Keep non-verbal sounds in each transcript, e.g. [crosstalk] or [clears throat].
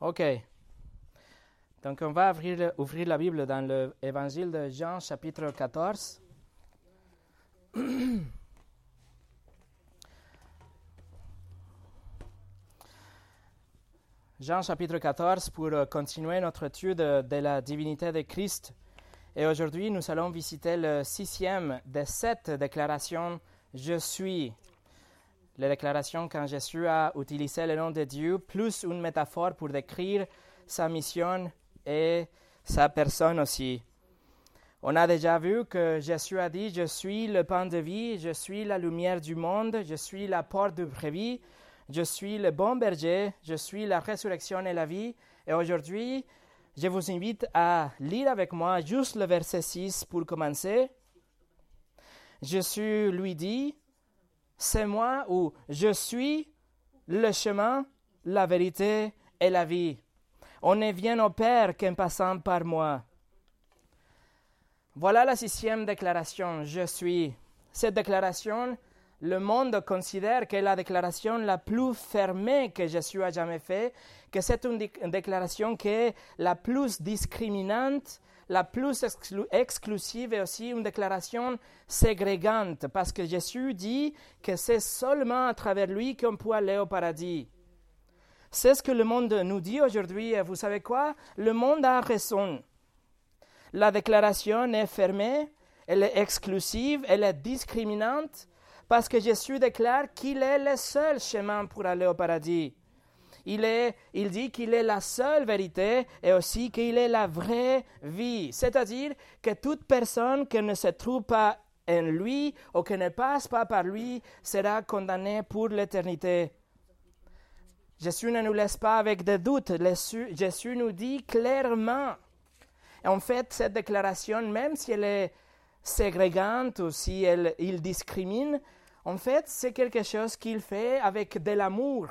OK. Donc, on va ouvrir, la Bible dans l'évangile de Jean, chapitre 14. [clears throat] Jean chapitre 14 pour euh, continuer notre étude de la divinité de Christ. Et aujourd'hui, nous allons visiter le sixième des sept déclarations Je suis la déclaration quand Jésus a utilisé le nom de Dieu, plus une métaphore pour décrire sa mission et sa personne aussi. On a déjà vu que Jésus a dit, je suis le pain de vie, je suis la lumière du monde, je suis la porte de vie, je suis le bon berger, je suis la résurrection et la vie. Et aujourd'hui, je vous invite à lire avec moi juste le verset 6 pour commencer. Jésus lui dit, c'est moi ou je suis le chemin, la vérité et la vie. On ne vient au Père qu'en passant par moi. Voilà la sixième déclaration, je suis. Cette déclaration, le monde considère que la déclaration la plus fermée que Jésus a jamais faite, que c'est une déclaration qui est la plus discriminante, la plus exclusive et aussi une déclaration ségrégante, parce que Jésus dit que c'est seulement à travers lui qu'on peut aller au paradis. C'est ce que le monde nous dit aujourd'hui, et vous savez quoi? Le monde a raison. La déclaration est fermée, elle est exclusive, elle est discriminante, parce que Jésus déclare qu'il est le seul chemin pour aller au paradis il, est, il dit qu'il est la seule vérité et aussi qu'il est la vraie vie. C'est-à-dire que toute personne qui ne se trouve pas en lui ou qui ne passe pas par lui sera condamnée pour l'éternité. Jésus ne nous laisse pas avec des doutes. Jésus nous dit clairement. En fait, cette déclaration, même si elle est ségrégante ou si elle, il discrimine, en fait, c'est quelque chose qu'il fait avec de l'amour.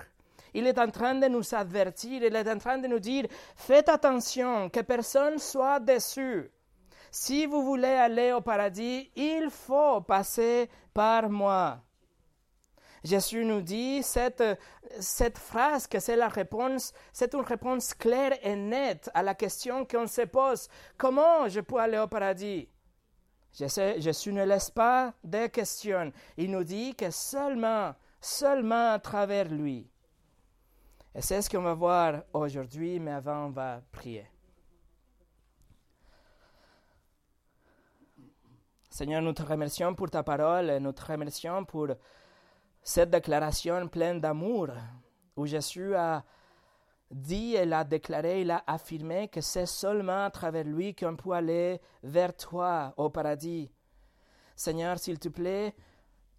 Il est en train de nous avertir, il est en train de nous dire, faites attention, que personne soit déçu. Si vous voulez aller au paradis, il faut passer par moi. Jésus nous dit cette, cette phrase que c'est la réponse, c'est une réponse claire et nette à la question qu'on se pose. Comment je peux aller au paradis? Jésus ne laisse pas de questions. Il nous dit que seulement, seulement à travers lui. Et c'est ce qu'on va voir aujourd'hui, mais avant, on va prier. Seigneur, nous te remercions pour ta parole et nous te remercions pour cette déclaration pleine d'amour où Jésus a dit, il a déclaré, il a affirmé que c'est seulement à travers lui qu'on peut aller vers toi au paradis. Seigneur, s'il te plaît,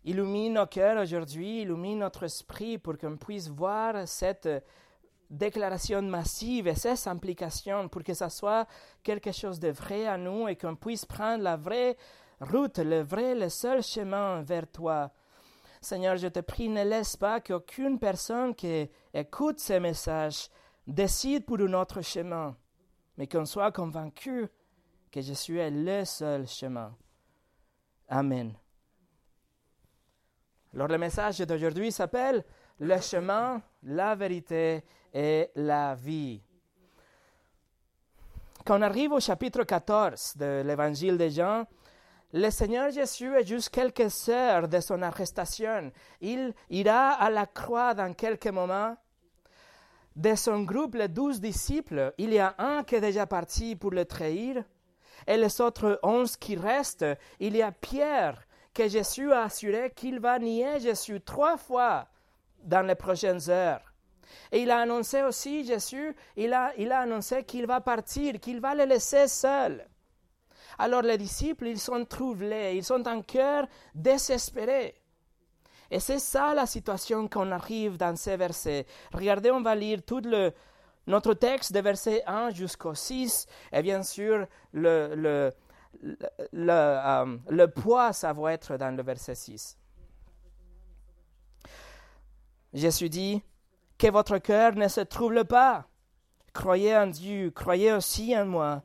Illumine nos cœurs aujourd'hui, illumine notre esprit pour qu'on puisse voir cette déclaration massive et ses implications pour que ça soit quelque chose de vrai à nous et qu'on puisse prendre la vraie route, le vrai, le seul chemin vers toi. Seigneur, je te prie, ne laisse pas qu'aucune personne qui écoute ces messages décide pour un autre chemin, mais qu'on soit convaincu que je suis le seul chemin. Amen. Alors le message d'aujourd'hui s'appelle Le chemin, la vérité et la vie. Quand on arrive au chapitre 14 de l'évangile de Jean, le Seigneur Jésus est juste quelques heures de son arrestation. Il ira à la croix dans quelques moments. De son groupe, les douze disciples, il y a un qui est déjà parti pour le trahir. Et les autres onze qui restent, il y a Pierre que Jésus a assuré qu'il va nier Jésus trois fois dans les prochaines heures. Et il a annoncé aussi, Jésus, il a, il a annoncé qu'il va partir, qu'il va le laisser seul. Alors les disciples, ils sont troublés, ils sont en cœur désespérés. Et c'est ça la situation qu'on arrive dans ces versets. Regardez, on va lire tout le, notre texte de verset 1 jusqu'au 6, et bien sûr le, le, le, euh, le poids, ça va être dans le verset 6. Jésus dit, que votre cœur ne se trouble pas. Croyez en Dieu, croyez aussi en moi.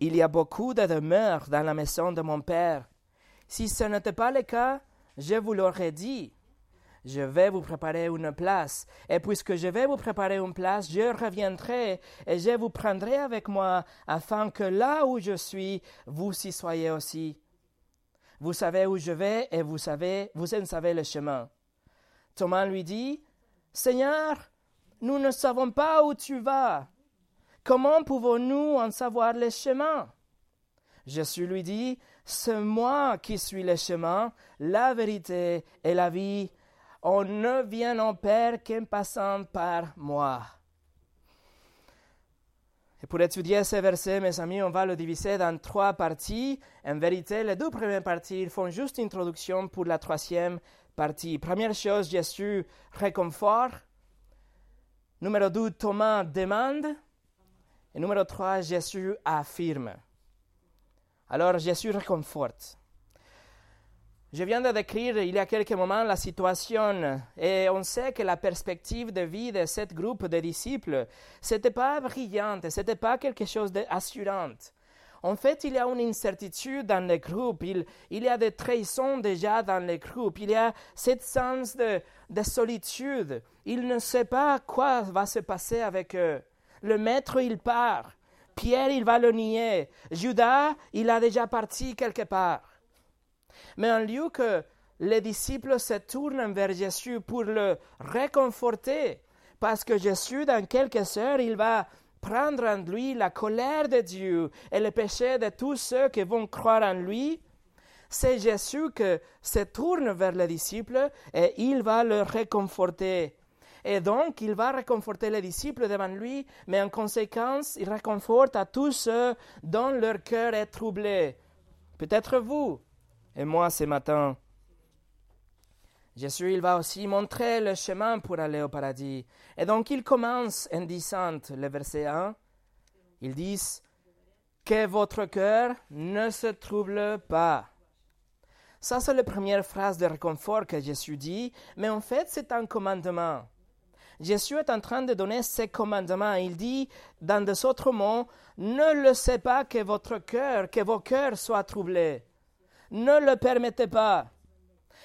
Il y a beaucoup de demeures dans la maison de mon Père. Si ce n'était pas le cas, je vous l'aurais dit. Je vais vous préparer une place. Et puisque je vais vous préparer une place, je reviendrai et je vous prendrai avec moi, afin que là où je suis, vous y soyez aussi. Vous savez où je vais et vous savez, vous en savez le chemin. Thomas lui dit, Seigneur, nous ne savons pas où tu vas. Comment pouvons-nous en savoir le chemin? Jésus lui dit, C'est moi qui suis le chemin, la vérité et la vie. On ne vient en Père qu'en passant par moi. Et pour étudier ces versets, mes amis, on va le diviser dans trois parties. En vérité, les deux premières parties font juste introduction pour la troisième partie. Première chose, Jésus réconfort. Numéro deux, Thomas demande. Et numéro trois, Jésus affirme. Alors Jésus réconforte. Je viens de décrire il y a quelques moments la situation et on sait que la perspective de vie de ce groupe de disciples, n'était pas brillante, c'était pas quelque chose d'assurant. En fait, il y a une incertitude dans le groupe, il, il, y a des trahisons déjà dans le groupe, il y a cette sens de, de solitude. Il ne sait pas quoi va se passer avec eux. Le maître, il part. Pierre, il va le nier. Judas, il a déjà parti quelque part. Mais en lieu que les disciples se tournent vers Jésus pour le réconforter, parce que Jésus, dans quelques heures, il va prendre en lui la colère de Dieu et le péché de tous ceux qui vont croire en lui, c'est Jésus qui se tourne vers les disciples et il va le réconforter. Et donc, il va réconforter les disciples devant lui, mais en conséquence, il réconforte à tous ceux dont leur cœur est troublé. Peut-être vous et moi ce matin. Jésus, il va aussi montrer le chemin pour aller au paradis. Et donc, il commence en disant, le verset 1, ils disent, que votre cœur ne se trouble pas. Ça, c'est la première phrase de réconfort que Jésus dit, mais en fait, c'est un commandement. Jésus est en train de donner ses commandements. Il dit, dans des autres mots, ne laissez pas que votre cœur, que vos cœurs soient troublés. Ne le permettez pas.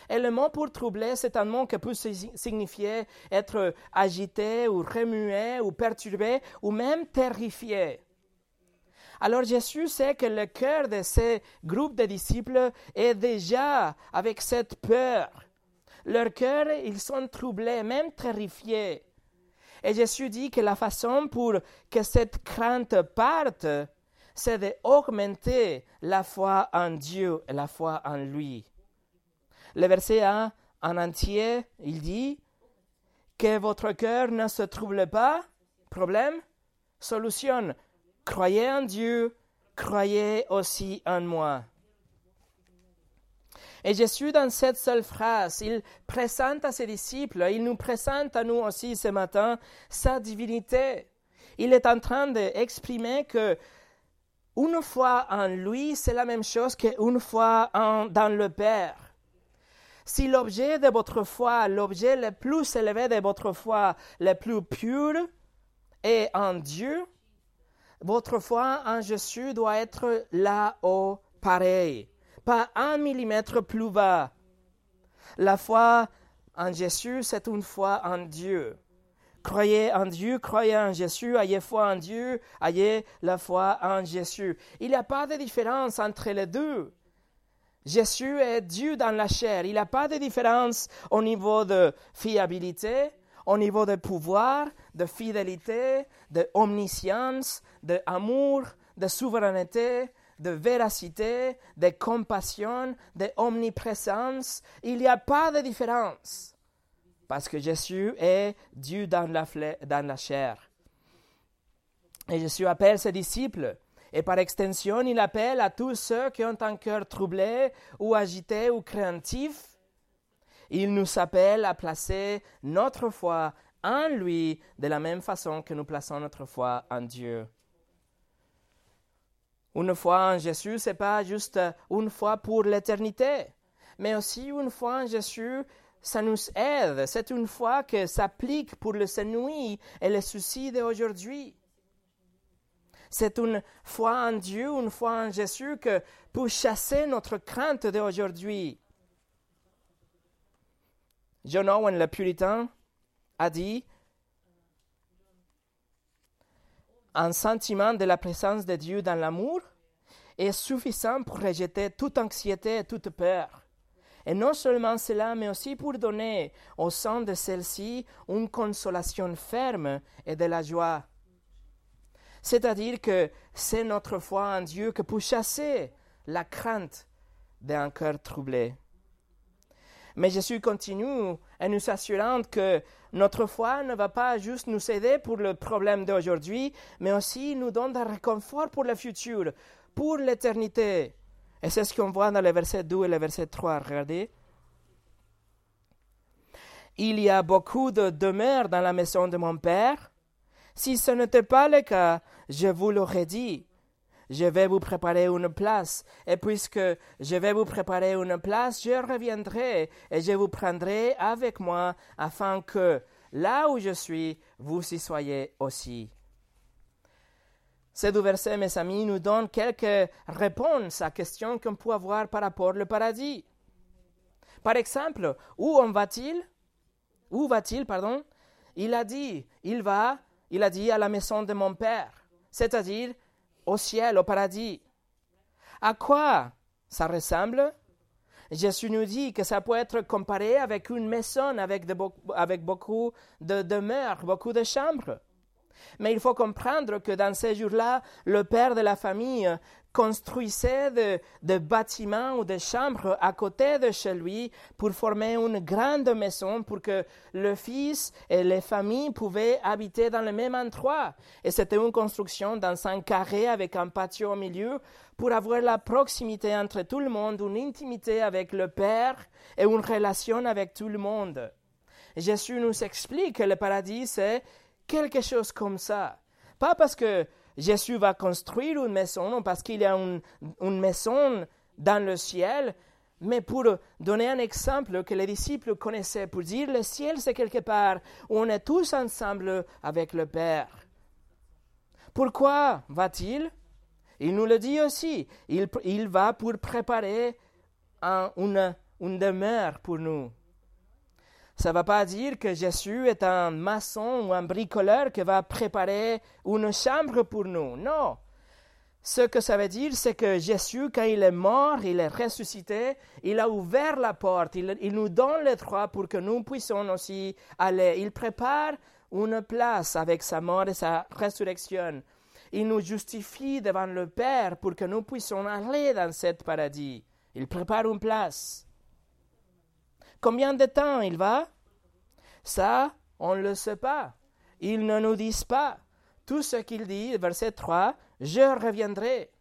Et le mot pour troubler, c'est un mot qui peut signifier être agité ou remué ou perturbé ou même terrifié. Alors Jésus sait que le cœur de ces groupes de disciples est déjà avec cette peur leur cœur, ils sont troublés, même terrifiés. Et Jésus dit que la façon pour que cette crainte parte, c'est d'augmenter la foi en Dieu et la foi en lui. Le verset 1 en entier, il dit que votre cœur ne se trouble pas. Problème, solution. Croyez en Dieu, croyez aussi en moi. Et Jésus, dans cette seule phrase, il présente à ses disciples, il nous présente à nous aussi ce matin sa divinité. Il est en train d'exprimer que une foi en lui, c'est la même chose qu'une foi en, dans le Père. Si l'objet de votre foi, l'objet le plus élevé de votre foi, le plus pur, est en Dieu, votre foi en Jésus doit être là-haut pareil pas un millimètre plus bas. La foi en Jésus, c'est une foi en Dieu. Croyez en Dieu, croyez en Jésus, ayez foi en Dieu, ayez la foi en Jésus. Il n'y a pas de différence entre les deux. Jésus est Dieu dans la chair. Il n'y a pas de différence au niveau de fiabilité, au niveau de pouvoir, de fidélité, de omniscience, d'amour, de souveraineté, de véracité, de compassion, de omniprésence. Il n'y a pas de différence. Parce que Jésus est Dieu dans la, dans la chair. Et Jésus appelle ses disciples. Et par extension, il appelle à tous ceux qui ont un cœur troublé ou agité ou craintif. Il nous appelle à placer notre foi en lui de la même façon que nous plaçons notre foi en Dieu. Une foi en Jésus, ce n'est pas juste une foi pour l'éternité, mais aussi une foi en Jésus, ça nous aide. C'est une foi qui s'applique pour le nuit et les soucis d'aujourd'hui. C'est une foi en Dieu, une foi en Jésus que pour chasser notre crainte d'aujourd'hui. John Owen, le puritain, a dit Un sentiment de la présence de Dieu dans l'amour est suffisant pour rejeter toute anxiété et toute peur. Et non seulement cela, mais aussi pour donner au sein de celle-ci une consolation ferme et de la joie. C'est-à-dire que c'est notre foi en Dieu que peut chasser la crainte d'un cœur troublé. Mais Jésus continue en nous assurant que notre foi ne va pas juste nous aider pour le problème d'aujourd'hui, mais aussi nous donne un réconfort pour le futur, pour l'éternité. Et c'est ce qu'on voit dans le verset 2 et le verset 3. Regardez. Il y a beaucoup de demeures dans la maison de mon Père. Si ce n'était pas le cas, je vous l'aurais dit je vais vous préparer une place. Et puisque je vais vous préparer une place, je reviendrai et je vous prendrai avec moi afin que là où je suis, vous y soyez aussi. Ces deux versets, mes amis, nous donnent quelques réponses à la question qu'on peut avoir par rapport au paradis. Par exemple, où on va-t-il? Où va-t-il, pardon? Il a dit, il va, il a dit à la maison de mon Père, c'est-à-dire au ciel, au paradis. À quoi ça ressemble? Jésus nous dit que ça peut être comparé avec une maison avec, avec beaucoup de demeures, beaucoup de chambres. Mais il faut comprendre que dans ces jours-là, le père de la famille construisait des bâtiments ou des chambres à côté de chez lui pour former une grande maison pour que le fils et les familles pouvaient habiter dans le même endroit. Et c'était une construction dans un carré avec un patio au milieu pour avoir la proximité entre tout le monde, une intimité avec le Père et une relation avec tout le monde. Jésus nous explique que le paradis, c'est quelque chose comme ça. Pas parce que Jésus va construire une maison, non parce qu'il y a une, maison dans le ciel, mais pour donner un exemple que les disciples connaissaient, pour dire le ciel c'est quelque part où on est tous ensemble avec le Père. Pourquoi va-t-il? Il nous le dit aussi. Il, va pour préparer une demeure pour nous. Ça ne va pas dire que Jésus est un maçon ou un bricoleur qui va préparer une chambre pour nous. Non. Ce que ça veut dire, c'est que Jésus, quand il est mort, il est ressuscité, il a ouvert la porte, il, il, nous donne le droit pour que nous puissions aussi aller. Il prépare une place avec sa mort et sa résurrection. Il nous justifie devant le Père pour que nous puissions aller dans cet paradis. Il prépare une place. Combien de temps il va? Ça, on ne le sait pas. Ils ne nous disent pas. Tout ce qu'il dit, verset 3, je reviendrai.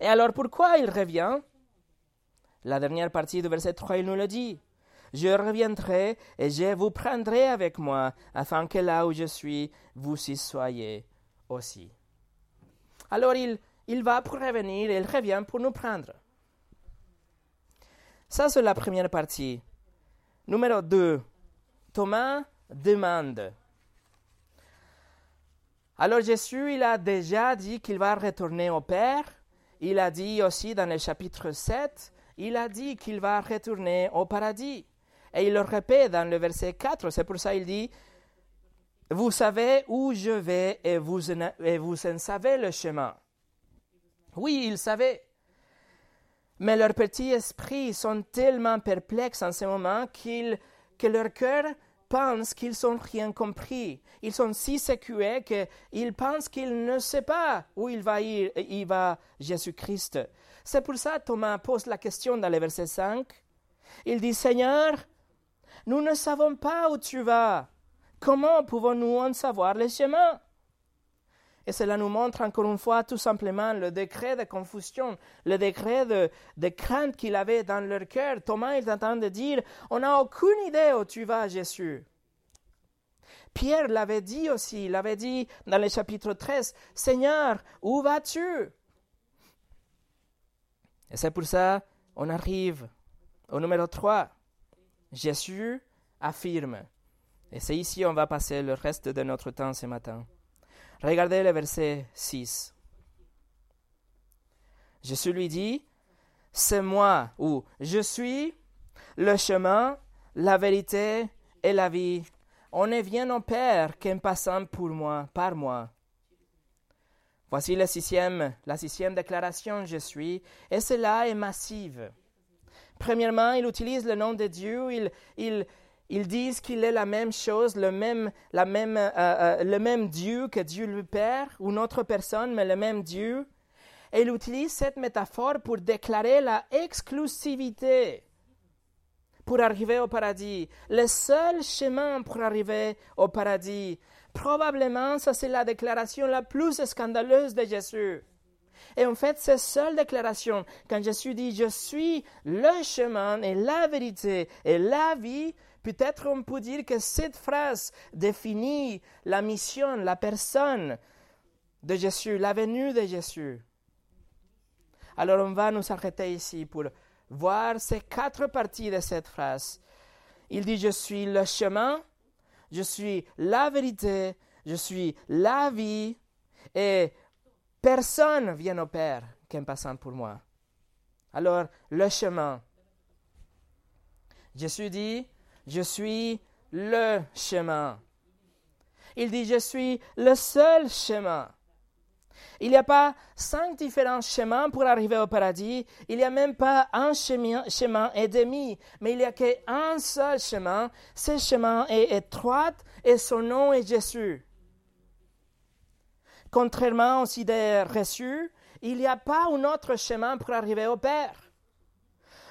Et alors pourquoi il revient? La dernière partie du verset 3, il nous le dit. Je reviendrai et je vous prendrai avec moi, afin que là où je suis, vous y soyez aussi. Alors il, il va pour revenir il revient pour nous prendre. Ça, c'est la première partie. Numéro 2. Thomas demande. Alors Jésus, il a déjà dit qu'il va retourner au Père. Il a dit aussi dans le chapitre 7, il a dit qu'il va retourner au paradis. Et il le répète dans le verset 4, c'est pour ça qu'il dit, vous savez où je vais et vous, et vous en savez le chemin. Oui, il savait. Mais leurs petits esprits sont tellement perplexes en ce moment qu'ils, que leur cœur pense qu'ils n'ont rien compris. Ils sont si secoués qu'ils pensent qu'ils ne savent pas où il va, il va Jésus-Christ. C'est pour ça que Thomas pose la question dans le verset 5. Il dit, Seigneur, nous ne savons pas où tu vas. Comment pouvons-nous en savoir le chemin et cela nous montre encore une fois tout simplement le degré de confusion, le degré de, crainte qu'il avait dans leur cœur. Thomas est en train de dire, on n'a aucune idée où tu vas, Jésus. Pierre l'avait dit aussi, il avait dit dans le chapitre 13, Seigneur, où vas-tu? Et c'est pour ça on arrive au numéro 3. Jésus affirme. Et c'est ici on va passer le reste de notre temps ce matin. Regardez le verset 6. Jésus lui dit, c'est moi, ou je suis le chemin, la vérité et la vie. On ne vient au Père qu'en passant pour moi, par moi. Voici la sixième, la sixième déclaration, je suis, et cela est massive. Premièrement, il utilise le nom de Dieu, il, il, ils disent qu'il est la même chose, le même, la même, euh, euh, le même Dieu que Dieu le Père, ou notre personne, mais le même Dieu. Et il utilise cette métaphore pour déclarer la exclusivité pour arriver au paradis, le seul chemin pour arriver au paradis. Probablement, ça c'est la déclaration la plus scandaleuse de Jésus. Et en fait, cette seule déclaration, quand Jésus dit Je suis le chemin et la vérité et la vie, peut-être on peut dire que cette phrase définit la mission, la personne de Jésus, la venue de Jésus. Alors on va nous arrêter ici pour voir ces quatre parties de cette phrase. Il dit, je suis le chemin, je suis la vérité, je suis la vie, et personne vient au Père qu'en passant pour moi. Alors, le chemin. Jésus dit, je suis le chemin. Il dit, je suis le seul chemin. Il n'y a pas cinq différents chemins pour arriver au paradis. Il n'y a même pas un chemin, chemin et demi, mais il n'y a qu'un seul chemin. Ce chemin est étroit et son nom est Jésus. Contrairement aux idées reçues, il n'y a pas un autre chemin pour arriver au Père.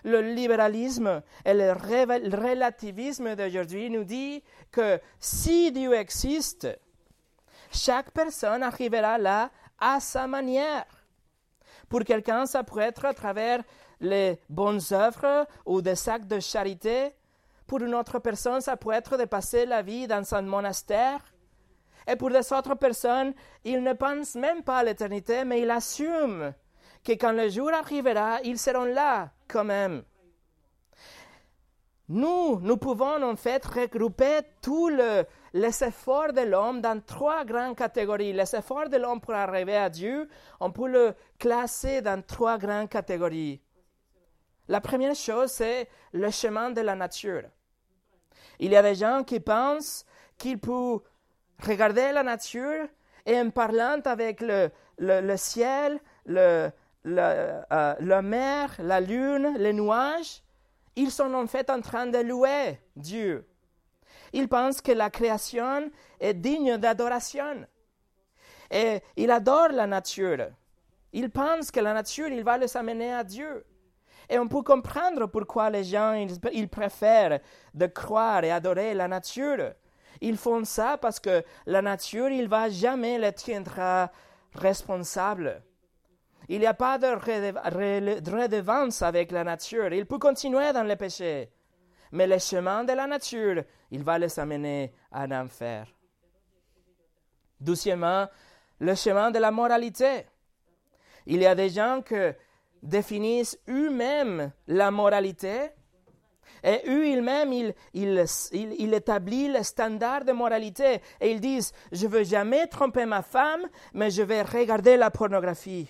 Le libéralisme et le relativisme d'aujourd'hui nous dit que si Dieu existe, chaque personne arrivera là à sa manière. Pour quelqu'un, ça pourrait être à travers les bonnes œuvres ou des actes de charité. Pour une autre personne, ça pourrait être de passer la vie dans un monastère. Et pour des autres personnes, ils ne pensent même pas à l'éternité, mais ils assument que quand le jour arrivera, ils seront là quand même. Nous, nous pouvons en fait regrouper tous les efforts de l'homme dans trois grandes catégories. Les efforts de l'homme pour arriver à Dieu, on peut le classer dans trois grandes catégories. La première chose, c'est le chemin de la nature. Il y a des gens qui pensent qu'ils peuvent regarder la nature et en parlant avec le, le, ciel, le, euh, la mer, la lune, les nuages, ils sont en fait en train de louer Dieu. Ils pensent que la création est digne d'adoration. Et ils adorent la nature. Ils pensent que la nature, il va les amener à Dieu. Et on peut comprendre pourquoi les gens, ils, préfèrent de croire et adorer la nature. Ils font ça parce que la nature, il va jamais les tiendra responsables. Il n'y a pas de redevance avec la nature. Il peut continuer dans le péché. Mais le chemin de la nature, il va les amener à l'enfer. Deuxièmement, le chemin de la moralité. Il y a des gens qui définissent eux-mêmes la moralité et eux-mêmes, ils, ils, établissent le standard de moralité et ils disent, je ne veux jamais tromper ma femme, mais je vais regarder la pornographie.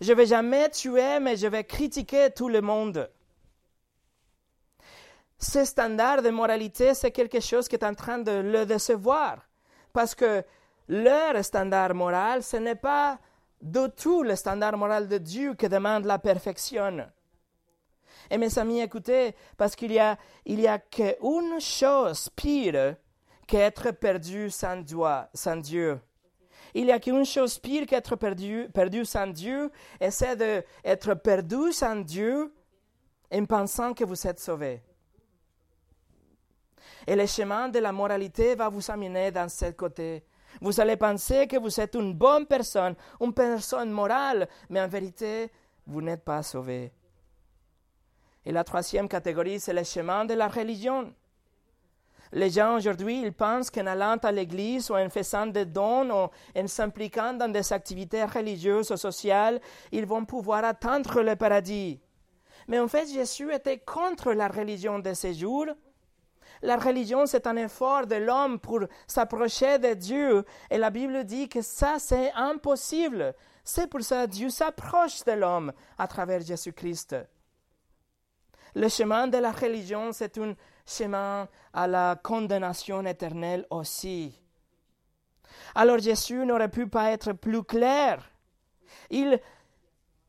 Je vais jamais tuer, mais je vais critiquer tout le monde. Ce standard de moralité, c'est quelque chose qui est en train de le décevoir. Parce que leur standard moral, ce n'est pas du tout le standard moral de Dieu qui demande la perfection. Et mes amis, écoutez, parce qu'il y a, il qu'une chose pire qu'être perdu sans Dieu. Il n'y a qu'une chose pire qu'être perdu, perdu sans Dieu, et c'est d'être perdu sans Dieu en pensant que vous êtes sauvé. Et le chemin de la moralité va vous amener dans ce côté. Vous allez penser que vous êtes une bonne personne, une personne morale, mais en vérité, vous n'êtes pas sauvé. Et la troisième catégorie, c'est le chemin de la religion. Les gens aujourd'hui, ils pensent qu'en allant à l'église ou en faisant des dons ou en s'impliquant dans des activités religieuses ou sociales, ils vont pouvoir atteindre le paradis. Mais en fait, Jésus était contre la religion de ces jours. La religion, c'est un effort de l'homme pour s'approcher de Dieu. Et la Bible dit que ça, c'est impossible. C'est pour ça que Dieu s'approche de l'homme à travers Jésus-Christ. Le chemin de la religion, c'est un chemin à la condamnation éternelle aussi. Alors Jésus n'aurait pu pas être plus clair. Il,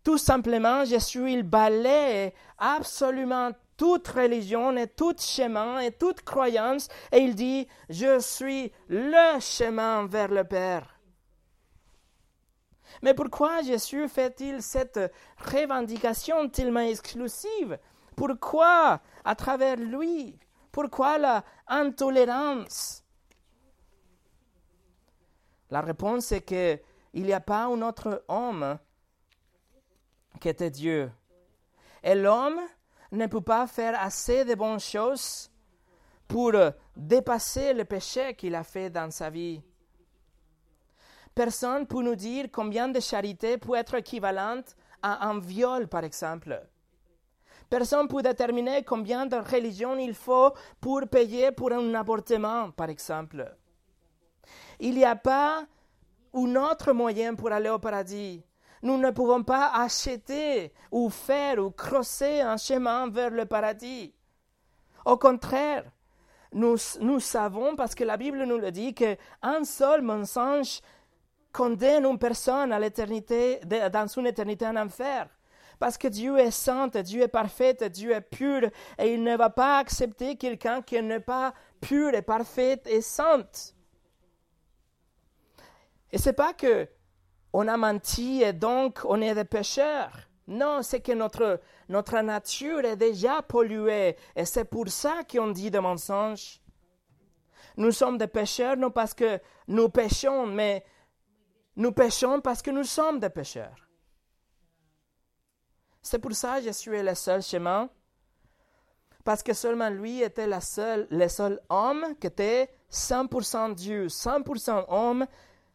tout simplement, Jésus, il balaye absolument toute religion et tout chemin et toute croyance et il dit, je suis le chemin vers le Père. Mais pourquoi Jésus fait-il cette revendication tellement exclusive? Pourquoi à travers lui Pourquoi la intolérance? La réponse est qu'il n'y a pas un autre homme qui était Dieu. Et l'homme ne peut pas faire assez de bonnes choses pour dépasser le péché qu'il a fait dans sa vie. Personne ne peut nous dire combien de charité peut être équivalente à un viol, par exemple. Personne ne peut déterminer combien de religion il faut pour payer pour un avortement, par exemple. Il n'y a pas un autre moyen pour aller au paradis. Nous ne pouvons pas acheter ou faire ou crosser un chemin vers le paradis. Au contraire, nous, nous savons, parce que la Bible nous le dit, qu'un seul mensonge condamne une personne à l'éternité, dans une éternité en enfer. Parce que Dieu est saint, Dieu est parfait, Dieu est pur, et il ne va pas accepter quelqu'un qui n'est pas pur et parfait et saint. Et c'est pas que on a menti et donc on est des pécheurs. Non, c'est que notre, notre nature est déjà polluée et c'est pour ça qu'on dit des mensonges. Nous sommes des pécheurs non parce que nous péchons, mais nous péchons parce que nous sommes des pécheurs. C'est pour ça que Jésus est le seul chemin, parce que seulement lui était le seul, le seul homme qui était 100% Dieu, 100% homme,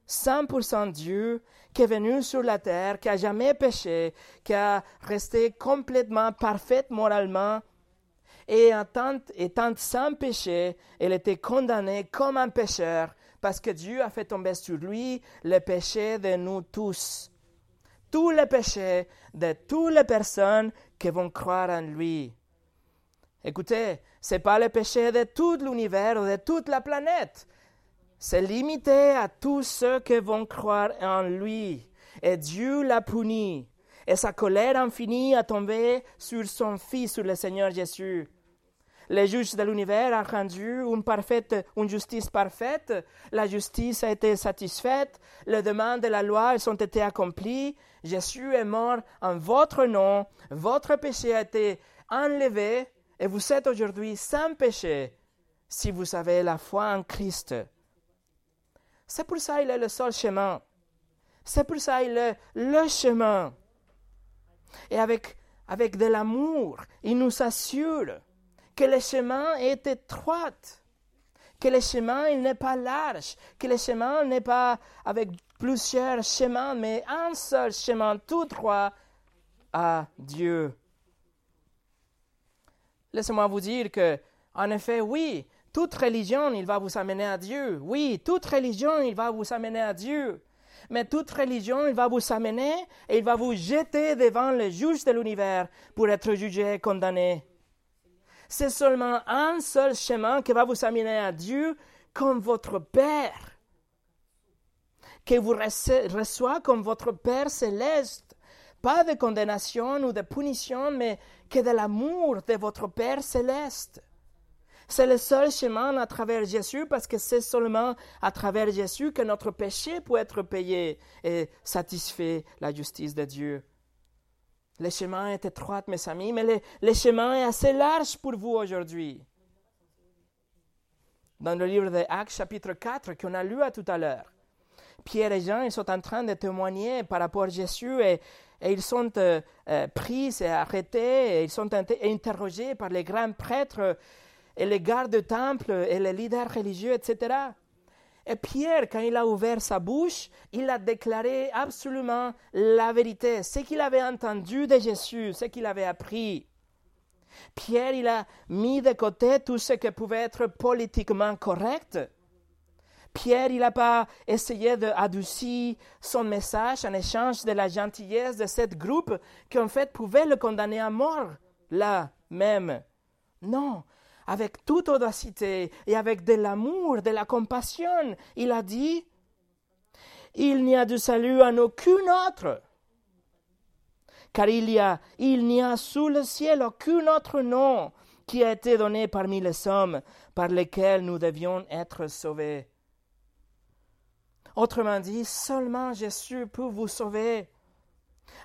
100% Dieu, qui est venu sur la terre, qui a jamais péché, qui a resté complètement parfait moralement, et étant sans péché, il était condamné comme un pécheur parce que Dieu a fait tomber sur lui le péché de nous tous. Tous les péchés de toutes les personnes qui vont croire en lui. Écoutez, ce n'est pas le péché de tout l'univers ou de toute la planète. C'est limité à tous ceux qui vont croire en lui. Et Dieu l'a puni. Et sa colère infinie a tombé sur son Fils, sur le Seigneur Jésus. Le juge de l'univers a rendu une justice parfaite. La justice a été satisfaite. Les demandes de la loi ont été accomplies. Jésus est mort en votre nom. Votre péché a été enlevé. Et vous êtes aujourd'hui sans péché si vous avez la foi en Christ. C'est pour ça qu'il est le seul chemin. C'est pour ça qu'il est le chemin. Et avec, avec de l'amour, il nous assure que le chemin est étroit, que le chemin n'est pas large, que le chemin n'est pas avec plusieurs chemins, mais un seul chemin tout droit à Dieu. Laissez-moi vous dire que, en effet, oui, toute religion, il va vous amener à Dieu. Oui, toute religion, il va vous amener à Dieu. Mais toute religion, il va vous amener et il va vous jeter devant le juge de l'univers pour être jugé et condamné. C'est seulement un seul chemin qui va vous amener à Dieu comme votre Père, qui vous reçoit comme votre Père céleste. Pas de condamnation ou de punition, mais que de l'amour de votre Père céleste. C'est le seul chemin à travers Jésus parce que c'est seulement à travers Jésus que notre péché peut être payé et satisfait la justice de Dieu. Le chemin est étroit, mes amis, mais le, chemin est assez large pour vous aujourd'hui. Dans le livre de Actes, chapitre 4, qu'on a lu à tout à l'heure, Pierre et Jean sont en train de témoigner par rapport à Jésus et, ils sont euh, euh, pris et arrêtés, et ils sont interrogés par les grands prêtres et les gardes de temple et les leaders religieux, etc. Et Pierre, quand il a ouvert sa bouche, il a déclaré absolument la vérité, ce qu'il avait entendu de Jésus, ce qu'il avait appris. Pierre, il a mis de côté tout ce qui pouvait être politiquement correct. Pierre, il n'a pas essayé d'adoucir son message en échange de la gentillesse de cette groupe qui en fait pouvait le condamner à mort, là, même. Non, avec toute audacité et avec de l'amour, de la compassion, il a dit, il n'y a de salut en aucun autre. Car il y a, il n'y a sous le ciel aucun autre nom qui a été donné parmi les hommes par lesquels nous devions être sauvés. Autrement dit, seulement Jésus peut vous sauver.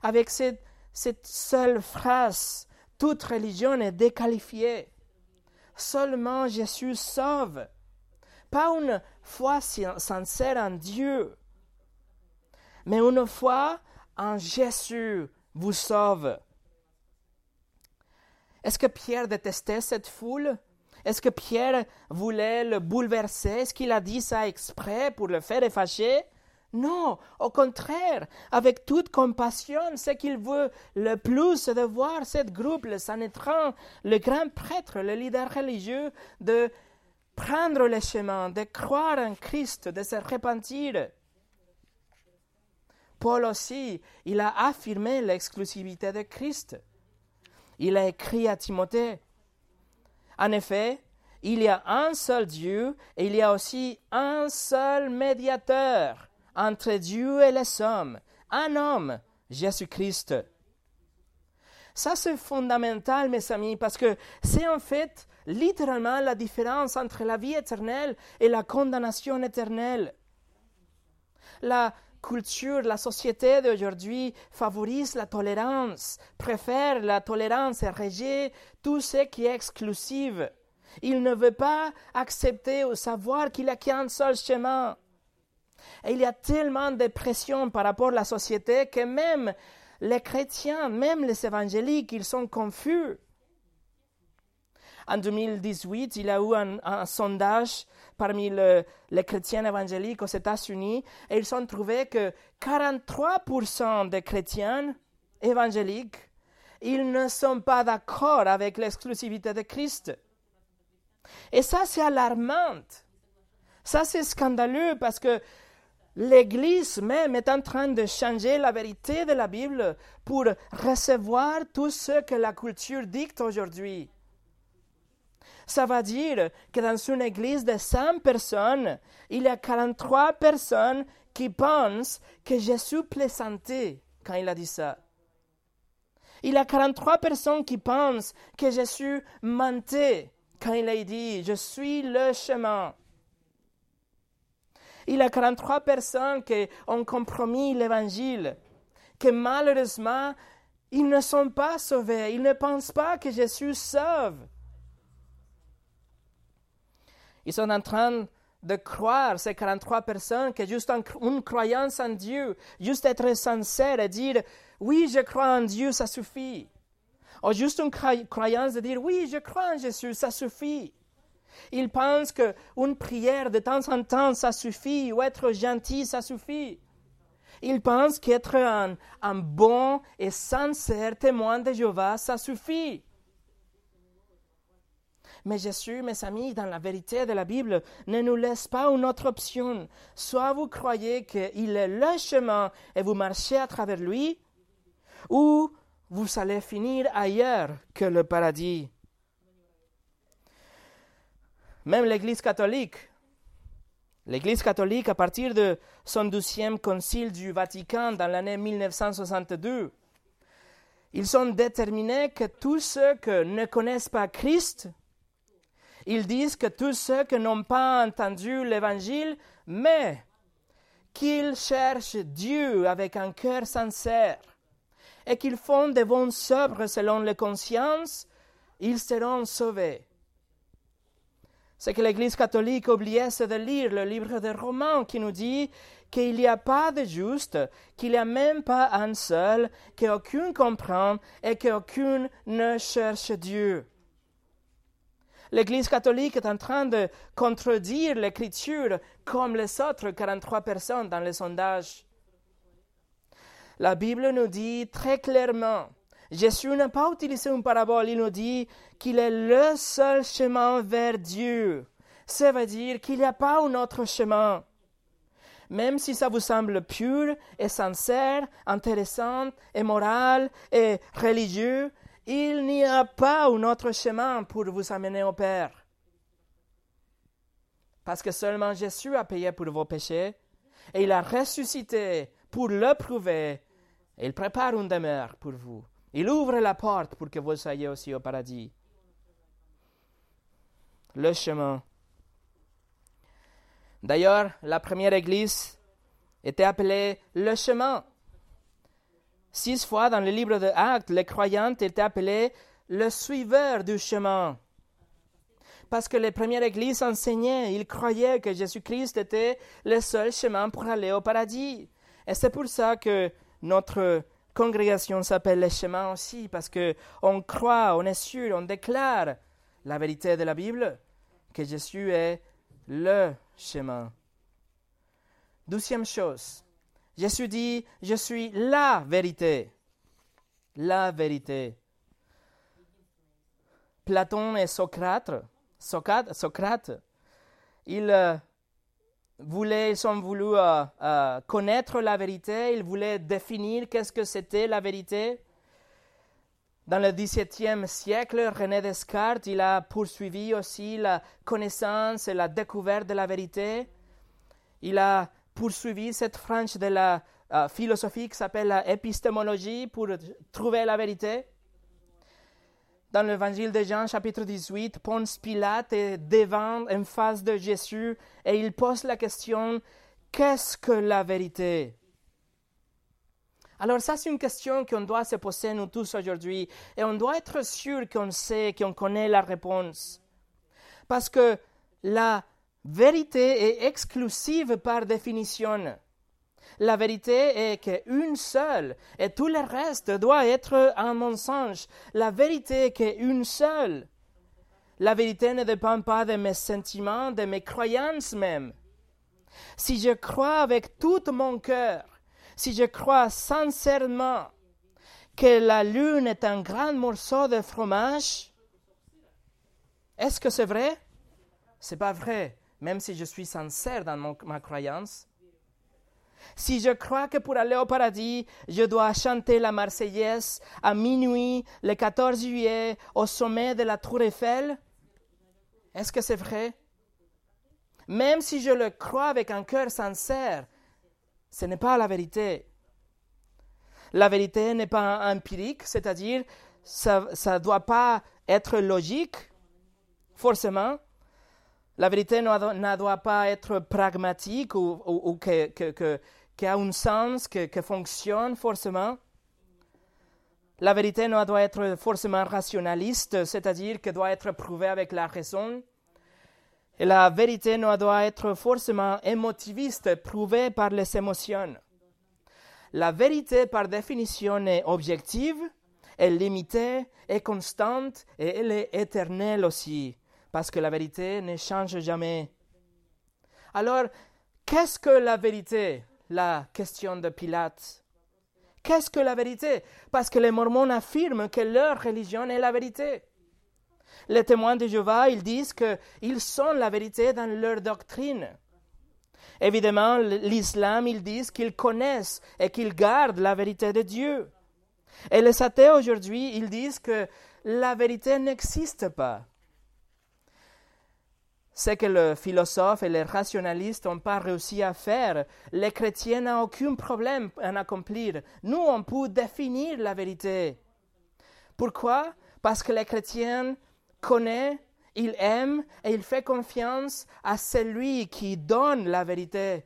Avec cette, cette seule phrase, toute religion est déqualifiée. Seulement Jésus sauve. Pas une foi sincère en Dieu, mais une foi en Jésus vous sauve. Est-ce que Pierre détestait cette foule? Est-ce que Pierre voulait le bouleverser? Est-ce qu'il a dit ça exprès pour le faire fâcher Non, au contraire, avec toute compassion, ce qu'il veut le plus, c'est de voir ce groupe, le le grand prêtre, le leader religieux, de prendre le chemin, de croire en Christ, de se repentir. Paul aussi, il a affirmé l'exclusivité de Christ. Il a écrit à Timothée, en effet, il y a un seul Dieu et il y a aussi un seul médiateur entre Dieu et les hommes, un homme, Jésus-Christ. Ça, c'est fondamental, mes amis, parce que c'est en fait littéralement la différence entre la vie éternelle et la condamnation éternelle. La culture, la société d'aujourd'hui favorise la tolérance, préfère la tolérance et rejette tout ce qui est exclusif. Il ne veut pas accepter ou savoir qu'il n'y a qu'un seul chemin. Et il y a tellement de pression par rapport à la société que même les chrétiens, même les évangéliques, ils sont confus. En 2018, il y a eu un sondage parmi les chrétiens évangéliques aux États-Unis et ils ont trouvé que 43% des chrétiens évangéliques, ils ne sont pas d'accord avec l'exclusivité de Christ. Et ça, c'est alarmant. Ça, c'est scandaleux parce que l'Église même est en train de changer la vérité de la Bible pour recevoir tout ce que la culture dicte aujourd'hui. Ça veut dire que dans une église de 100 personnes, il y a 43 personnes qui pensent que Jésus plaisantait quand il a dit ça. Il y a 43 personnes qui pensent que Jésus mentait quand il a dit Je suis le chemin. Il y a 43 personnes qui ont compromis l'évangile, que malheureusement, ils ne sont pas sauvés, ils ne pensent pas que Jésus sauve. Ils sont en train de croire, ces 43 personnes, que juste une croyance en Dieu, juste être sincère et dire oui, je crois en Dieu, ça suffit. Ou juste une croyance de dire oui, je crois en Jésus, ça suffit. Ils pensent qu'une prière de temps en temps, ça suffit, ou être gentil, ça suffit. Ils pensent qu'être un, bon et sincère témoin de Jéhovah, ça suffit. Mais Jésus, mes amis, dans la vérité de la Bible, ne nous laisse pas une autre option. Soit vous croyez qu'il est le chemin et vous marchez à travers lui, ou vous allez finir ailleurs que le paradis. Même l'Église catholique, l'Église catholique, à partir de son douzième concile du Vatican dans l'année 1962, ils sont déterminés que tous ceux qui ne connaissent pas Christ ils disent que tous ceux qui n'ont pas entendu l'Évangile, mais qu'ils cherchent Dieu avec un cœur sincère et qu'ils font des bons œuvres selon les consciences, ils seront sauvés. Ce que l'Église catholique oubliait, c'est de lire le livre de Romains qui nous dit qu'il n'y a pas de juste, qu'il n'y a même pas un seul, qu'aucun comprend et qu'aucun ne cherche Dieu. L'Église catholique est en train de contredire l'Écriture comme les autres 43 personnes dans le sondage. La Bible nous dit très clairement, Jésus n'a pas utilisé une parabole, il nous dit qu'il est le seul chemin vers Dieu. Ça veut dire qu'il n'y a pas un autre chemin. Même si ça vous semble pur et sincère, intéressant et moral et religieux, il n'y a pas un autre chemin pour vous amener au Père. Parce que seulement Jésus a payé pour vos péchés et il a ressuscité pour le prouver. Il prépare une demeure pour vous. Il ouvre la porte pour que vous soyez aussi au paradis. Le chemin. D'ailleurs, la première église était appelée le chemin. Six fois dans le livre de Actes, les croyants étaient appelés le suiveur du chemin. Parce que les premières églises enseignaient, ils croyaient que Jésus-Christ était le seul chemin pour aller au paradis. Et c'est pour ça que notre congrégation s'appelle le chemin aussi, parce que on croit, on est sûr, on déclare la vérité de la Bible, que Jésus est le chemin. Douzième chose, Jésus dit, je suis la vérité. La vérité. Platon et Socrate, Socrate, Socrate ils, euh, voulaient, ils ont voulu euh, euh, connaître la vérité, ils voulaient définir qu'est-ce que c'était la vérité. Dans le XVIIe siècle, René Descartes, il a poursuivi aussi la connaissance et la découverte de la vérité. Il a poursuivi cette frange de la euh, philosophie qui s'appelle l'épistémologie pour trouver la vérité. Dans l'évangile de Jean, chapitre 18, Ponce Pilate est devant, en face de Jésus, et il pose la question Qu'est-ce que la vérité? Alors ça, c'est une question qu'on doit se poser nous tous aujourd'hui et on doit être sûr qu'on sait, qu'on connaît la réponse. Parce que la vérité est exclusive par définition. La vérité est qu'une seule et tout le reste doit être un mensonge. La vérité est qu'une seule. La vérité ne dépend pas de mes sentiments, de mes croyances même. Si je crois avec tout mon cœur si je crois sincèrement que la lune est un grand morceau de fromage, est-ce que c'est vrai? C'est pas vrai, même si je suis sincère dans ma croyance. Si je crois que pour aller au paradis, je dois chanter la Marseillaise à minuit le 14 juillet au sommet de la Tour Eiffel, est-ce que c'est vrai? Même si je le crois avec un cœur sincère, ce n'est pas la vérité. La vérité n'est pas empirique, c'est-à-dire ça ne doit pas être logique, forcément. La vérité ne doit pas être pragmatique ou, que, que, a un sens, que fonctionne forcément. La vérité ne doit être forcément rationaliste, c'est-à-dire que doit être prouvée avec la raison. Et la vérité ne doit être forcément émotiviste, prouvée par les émotions. La vérité, par définition, est objective, est limitée, est constante et elle est éternelle aussi, parce que la vérité ne change jamais. Alors, qu'est-ce que la vérité? La question de Pilate. Qu'est-ce que la vérité? Parce que les Mormons affirment que leur religion est la vérité. Les témoins de Jéhovah, ils disent qu'ils sont la vérité dans leur doctrine. Évidemment, l'islam, ils disent qu'ils connaissent et qu'ils gardent la vérité de Dieu. Et les athées aujourd'hui, ils disent que la vérité n'existe pas. Ce que le philosophe et les rationalistes n'ont pas réussi à faire, les chrétiens n'ont aucun problème à accomplir. Nous, on peut définir la vérité. Pourquoi? Parce que les chrétiens connaît, il aime et il fait confiance à celui qui donne la vérité.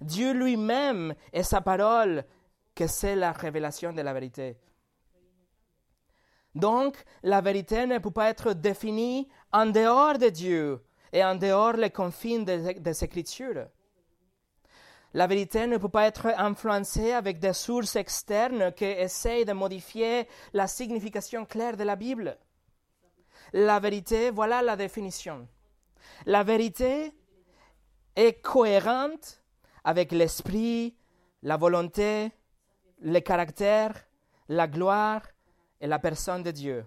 Dieu lui-même est sa parole, que c'est la révélation de la vérité. Donc, la vérité ne peut pas être définie en dehors de Dieu et en dehors des confins des, des Écritures. La vérité ne peut pas être influencée avec des sources externes qui essayent de modifier la signification claire de la Bible. La vérité, voilà la définition. La vérité est cohérente avec l'esprit, la volonté, le caractère, la gloire et la personne de Dieu.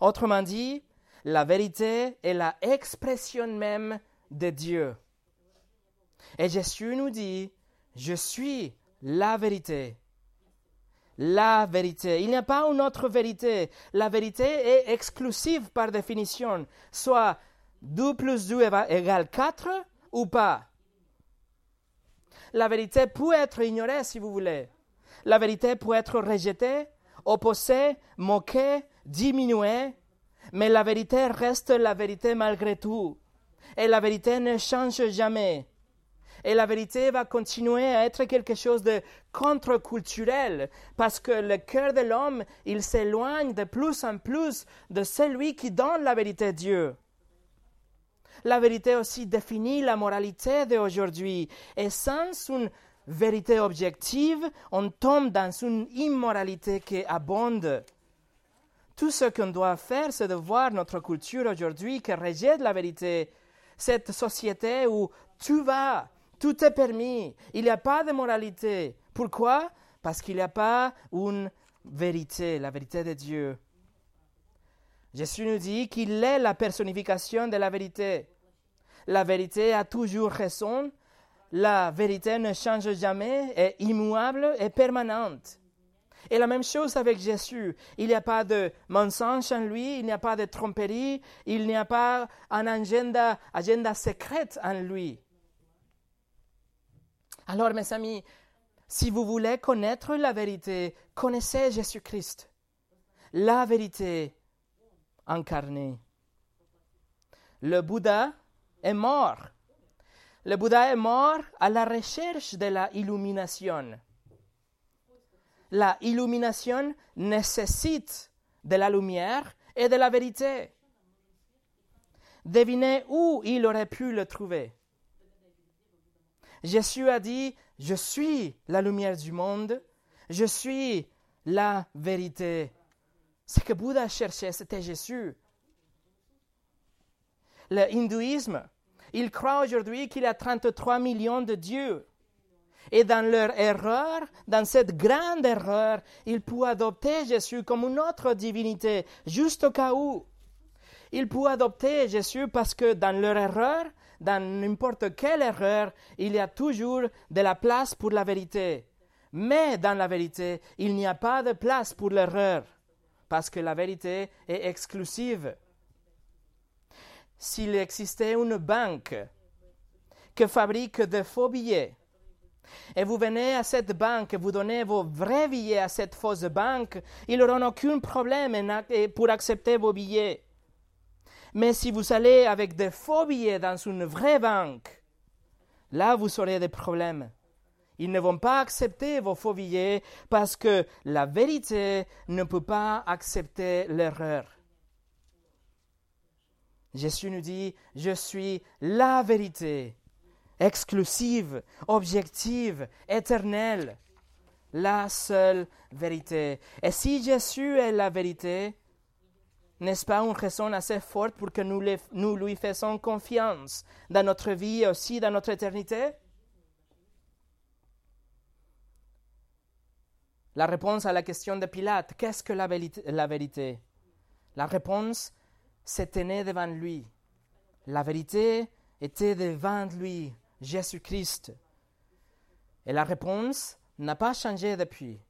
Autrement dit, la vérité est la expression même de Dieu. Et Jésus nous dit, je suis la vérité. la vérité. Il n'y a pas une autre vérité. La vérité est exclusive par définition. Soit 2 plus 2 égale 4 ou pas. La vérité peut être ignorée si vous voulez. La vérité peut être rejetée, opposée, moquée, diminuée, mais la vérité reste la vérité malgré tout. Et la vérité ne change jamais. Et la vérité va continuer à être quelque chose de contre-culturel parce que le cœur de l'homme, il s'éloigne de plus en plus de celui qui donne la vérité de Dieu. La vérité aussi définit la moralité d'aujourd'hui. Et sans une vérité objective, on tombe dans une immoralité qui abonde. Tout ce qu'on doit faire, c'est de voir notre culture aujourd'hui qui rejette la vérité. Cette société où tout va, tout est permis, il n'y a pas de moralité. Pourquoi? Parce qu'il n'y a pas une vérité, la vérité de Dieu. Jésus nous dit qu'il est la personnification de la vérité. La vérité a toujours raison. La vérité ne change jamais, est immuable et permanente. Et la même chose avec Jésus. Il n'y a pas de mensonge en lui, il n'y a pas de tromperie, il n'y a pas un agenda, agenda secrète en lui. Alors, mes amis, si vous voulez connaître la vérité, connaissez Jésus-Christ, la vérité incarnée. Le Bouddha est mort. Le Bouddha est mort à la recherche de la illumination. La illumination nécessite de la lumière et de la vérité. Devinez où il aurait pu le trouver. Jésus a dit, je suis la lumière du monde, je suis la vérité. Ce que Bouddha cherchait, c'était Jésus. Le hindouisme, il croit aujourd'hui qu'il y a 33 millions de dieux. Et dans leur erreur, dans cette grande erreur, ils peuvent adopter Jésus comme une autre divinité, juste au cas où. Ils peuvent adopter Jésus parce que dans leur erreur, dans n'importe quelle erreur, il y a toujours de la place pour la vérité. Mais dans la vérité, il n'y a pas de place pour l'erreur, parce que la vérité est exclusive. S'il existait une banque qui fabrique de faux billets, et vous venez à cette banque, vous donnez vos vrais billets à cette fausse banque, ils n'auront aucun problème pour accepter vos billets. Mais si vous allez avec des faux billets dans une vraie banque, là vous aurez des problèmes. Ils ne vont pas accepter vos faux billets parce que la vérité ne peut pas accepter l'erreur. Jésus nous dit, je suis la vérité, exclusive, objective, éternelle, la seule vérité. Et si Jésus est la vérité, n'est-ce pas une raison assez forte pour que nous, lui fassions confiance dans notre vie et aussi dans notre éternité? La réponse à la question de Pilate, qu'est-ce que la, vérité? La réponse se tenait devant lui. La vérité était devant lui, Jésus-Christ. Et la réponse n'a pas changé depuis.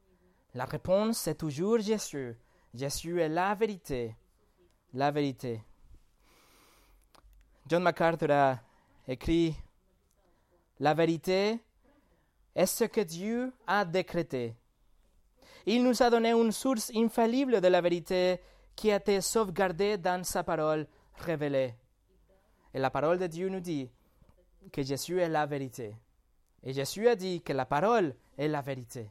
La réponse, c'est toujours Jésus. Jésus est la vérité la vérité. John MacArthur a écrit La vérité est ce que Dieu a décrété. Il nous a donné une source infaillible de la vérité qui a été sauvegardée dans sa parole révélée. Et la parole de Dieu nous dit que Jésus est la vérité. Et Jésus a dit que la parole est la vérité.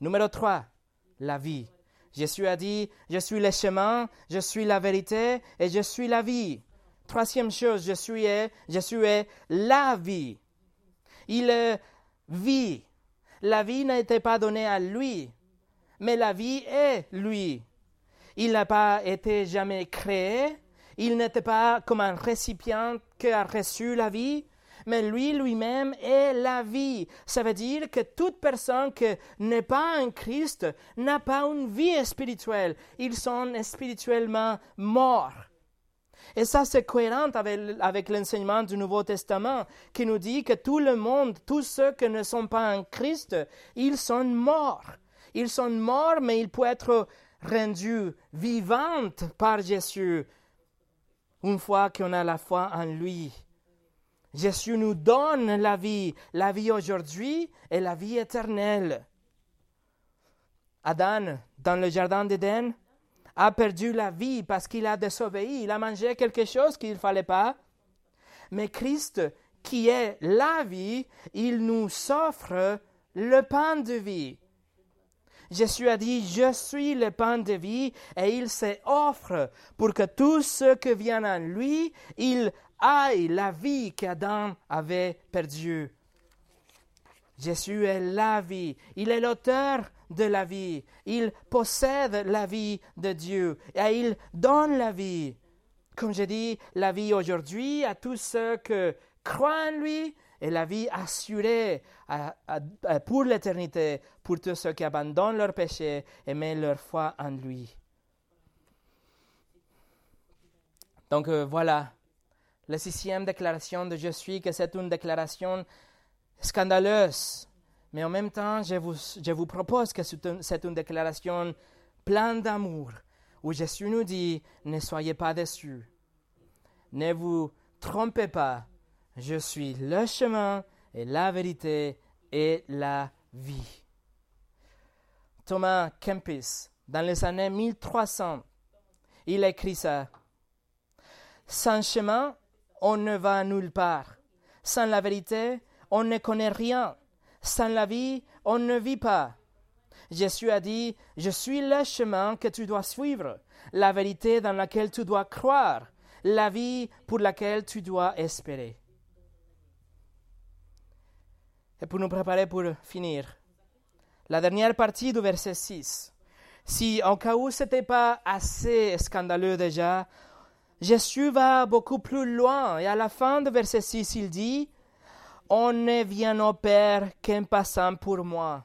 Numéro 3, la vie. Jésus a dit, je suis le chemin, je suis la vérité et je suis la vie. Troisième chose, je suis la vie. Il est vie. La vie n'a été pas donnée à lui, mais la vie est lui. Il n'a pas été jamais créé, il n'était pas comme un récipient qui a reçu la vie, mais lui lui-même est la vie. Ça veut dire que toute personne qui n'est pas un Christ n'a pas une vie spirituelle. Ils sont spirituellement morts. Et ça, c'est cohérent avec, avec l'enseignement du Nouveau Testament qui nous dit que tout le monde, tous ceux qui ne sont pas en Christ, ils sont morts. Ils sont morts, mais ils peuvent être rendus vivants par Jésus une fois qu'on a la foi en lui. Jésus nous donne la vie, la vie aujourd'hui et la vie éternelle. Adam, dans le jardin d'Éden, a perdu la vie parce qu'il a désobéi, il a mangé quelque chose qu'il ne fallait pas. Mais Christ, qui est la vie, il nous offre le pain de vie. Jésus a dit, je suis le pain de vie, et il s'offre pour que tous ceux qui viennent à lui, il aillent la vie qu'Adam avait perdue. Jésus est la vie, il est l'auteur de la vie, il possède la vie de Dieu, et il donne la vie. Comme je dis, la vie aujourd'hui à tous ceux qui croient en lui, et la vie assurée pour l'éternité pour tous ceux qui abandonnent leur péché et mettent leur foi en lui. Donc euh, voilà, la sixième déclaration de Je suis, que c'est une déclaration scandaleuse. Mais en même temps, je vous, je vous propose que c'est une déclaration pleine d'amour, où Jésus nous dit, ne soyez pas déçus, ne vous trompez pas, je suis le chemin et la vérité et la vie. Thomas Kempis, dans les années 1300, il écrit ça. Sans chemin, on ne va nulle part. Sans la vérité, on ne connaît rien. Sans la vie, on ne vit pas. Jésus a dit, Je suis le chemin que tu dois suivre, la vérité dans laquelle tu dois croire, la vie pour laquelle tu dois espérer. Et pour nous préparer pour finir, la dernière partie du verset 6. Si en cas où ce n'était pas assez scandaleux déjà, Jésus va beaucoup plus loin et à la fin du verset 6, il dit, On ne vient au Père qu'en passant pour moi.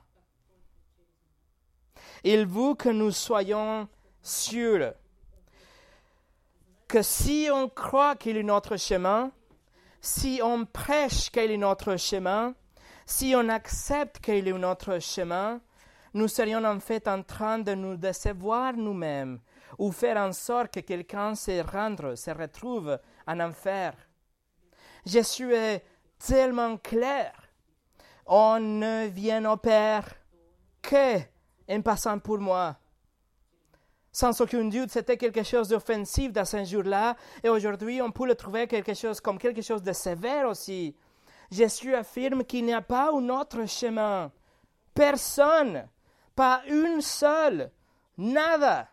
Il veut que nous soyons sûrs que si on croit qu'il est notre chemin, si on prêche qu'il est notre chemin, si on accepte qu'il est notre chemin, nous serions en fait en train de nous décevoir nous-mêmes ou faire en sorte que quelqu'un se rende, se retrouve en enfer. Jésus est tellement clair. On ne vient au Père que en passant pour moi. Sans aucun doute, c'était quelque chose d'offensif dans ce jour-là, et aujourd'hui, on peut le trouver quelque chose comme quelque chose de sévère aussi. Jésus affirme qu'il n'y a pas un autre chemin. Personne, pas une seule, nada.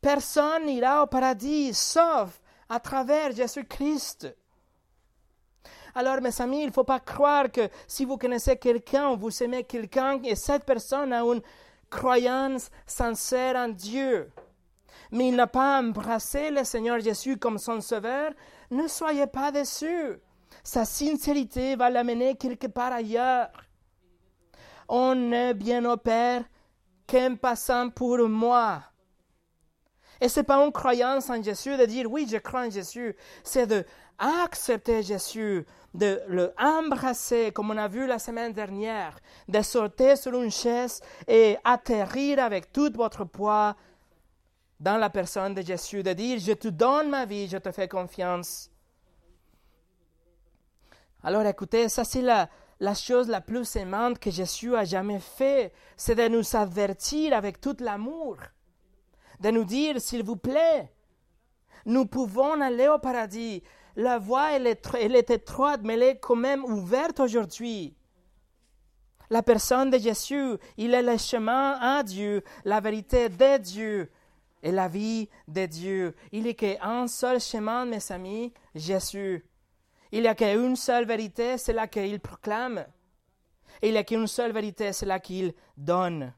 Personne n'ira au paradis sauf à travers Jésus-Christ. Alors, mes amis, il ne faut pas croire que si vous connaissez quelqu'un, vous aimez quelqu'un et cette personne a une croyance sincère en Dieu, mais il n'a pas embrassé le Seigneur Jésus comme son sauveur, ne soyez pas déçus. Sa sincérité va l'amener quelque part ailleurs. On ne bien au Père qu'en passant pour moi. Et ce n'est pas une croyance en Jésus de dire oui, je crois en Jésus. C'est de accepter Jésus, de le embrasser comme on a vu la semaine dernière, de sauter sur une chaise et atterrir avec tout votre poids dans la personne de Jésus, de dire je te donne ma vie, je te fais confiance. Alors écoutez, ça c'est la, chose la plus aimante que Jésus a jamais fait, c'est de nous avertir avec tout l'amour, de nous dire, s'il vous plaît, nous pouvons aller au paradis. La voie, elle est, elle est étroite, mais elle est quand même ouverte aujourd'hui. La personne de Jésus, il est le chemin à Dieu, la vérité de Dieu et la vie de Dieu. Il n'y a qu'un seul chemin, mes amis, Jésus. Il n'y a qu'une seule vérité, c'est la qu'il proclame. Il n'y a qu'une seule vérité, c'est la qu'il donne.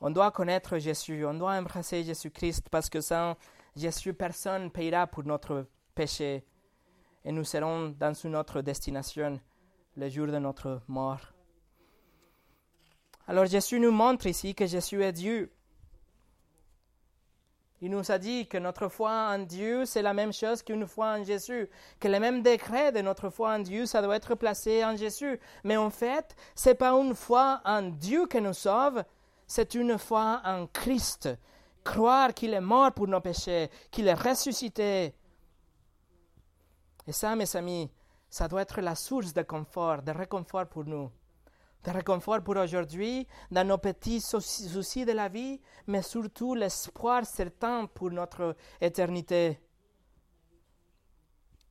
On doit connaître Jésus, on doit embrasser Jésus-Christ parce que sans Jésus, personne ne payera pour notre péché et nous serons dans une autre destination le jour de notre mort. Alors Jésus nous montre ici que Jésus est Dieu. Il nous a dit que notre foi en Dieu, c'est la même chose qu'une foi en Jésus, que le même décret de notre foi en Dieu, ça doit être placé en Jésus. Mais en fait, ce n'est pas une foi en Dieu qui nous sauve, c'est une foi en Christ. Croire qu'il est mort pour nos péchés, qu'il est ressuscité. Et ça, mes amis, ça doit être la source de confort, de réconfort pour nous de réconfort pour aujourd'hui, dans nos petits soucis de la vie, mais surtout l'espoir certain pour notre éternité.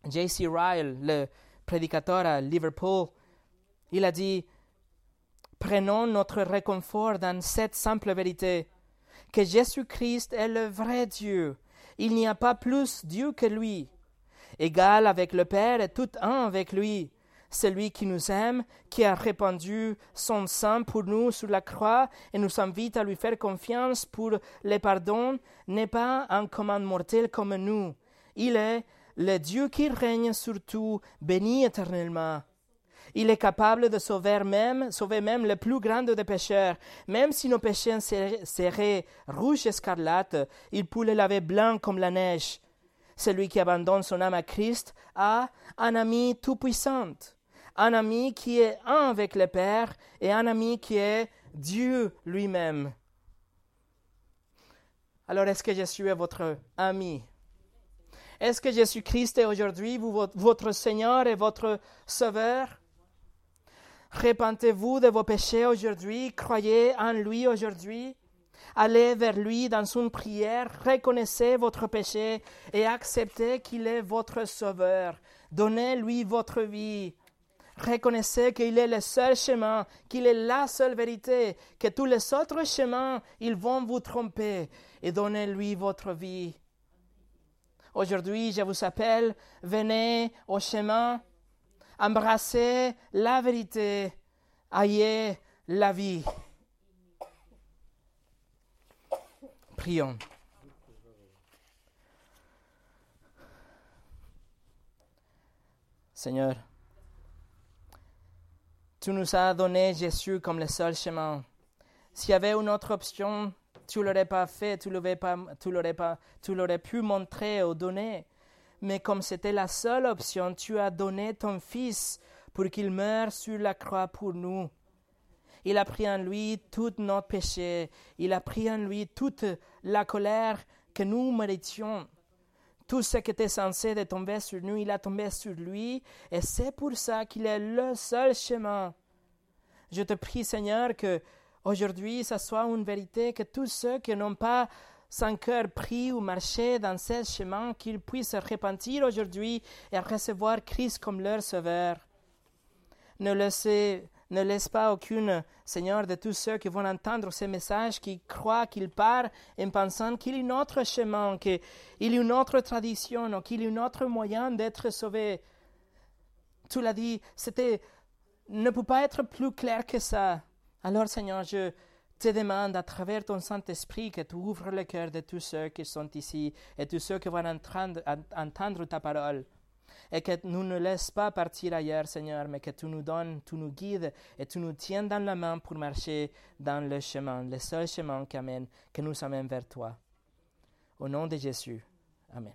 J.C. Ryle, le prédicateur à Liverpool, il a dit Prenons notre réconfort dans cette simple vérité que Jésus-Christ est le vrai Dieu. Il n'y a pas plus Dieu que lui. Égal avec le Père et tout un avec lui celui qui nous aime, qui a répandu son sang pour nous sur la croix et nous invite à lui faire confiance pour le pardon, n'est pas un commande mortel comme nous. Il est le Dieu qui règne sur tout, béni éternellement. Il est capable de sauver même, sauver le plus grand des pécheurs. Même si nos péchés seraient rouges escarlates, il peut les laver blancs comme la neige. Celui qui abandonne son âme à Christ a un ami tout-puissant un ami qui est un avec le Père et un ami qui est Dieu lui-même. Alors est-ce que Jésus est votre ami? Est-ce que Jésus-Christ est aujourd'hui votre Seigneur et votre Sauveur? Répentez-vous de vos péchés aujourd'hui, croyez en lui aujourd'hui, allez vers lui dans une prière, reconnaissez votre péché et acceptez qu'il est votre Sauveur. Donnez-lui votre vie Reconnaissez qu'il est le seul chemin, qu'il est la seule vérité, que tous les autres chemins, ils vont vous tromper et donnez-lui votre vie. Aujourd'hui, je vous appelle, venez au chemin, embrassez la vérité, ayez la vie. Prions. Seigneur, tu nous as donné Jésus comme le seul chemin. S'il y avait une autre option, tu l'aurais pas fait, tu l'aurais pas, tu l'aurais pas, tu l'aurais pu montrer ou donner. Mais comme c'était la seule option, tu as donné ton Fils pour qu'il meure sur la croix pour nous. Il a pris en lui tous nos péchés. Il a pris en lui toute la colère que nous méritions. Tout ce qui était censé de tomber sur nous, il a tombé sur lui, et c'est pour ça qu'il est le seul chemin. Je te prie, Seigneur, que aujourd'hui, ça soit une vérité, que tous ceux qui n'ont pas sans cœur pris ou marché dans ce chemin, qu'ils puissent se repentir aujourd'hui et recevoir Christ comme leur sauveur. Ne laissez ne laisse pas aucune, Seigneur, de tous ceux qui vont entendre ces messages, qui croient qu'il part en pensant qu'il y a un autre chemin, qu'il y a une autre tradition, qu'il y a un autre moyen d'être sauvé. Tu l'as dit, c'était, ne peut pas être plus clair que ça. Alors, Seigneur, je te demande à travers ton Saint-Esprit que tu ouvres le cœur de tous ceux qui sont ici et tous ceux qui vont entendre ta parole et que nous ne laisses pas partir ailleurs, Seigneur, mais que tu nous donnes, tu nous guides et tu nous tiens dans la main pour marcher dans le chemin, le seul chemin qui, que nous amène vers toi. Au nom de Jésus. Amen.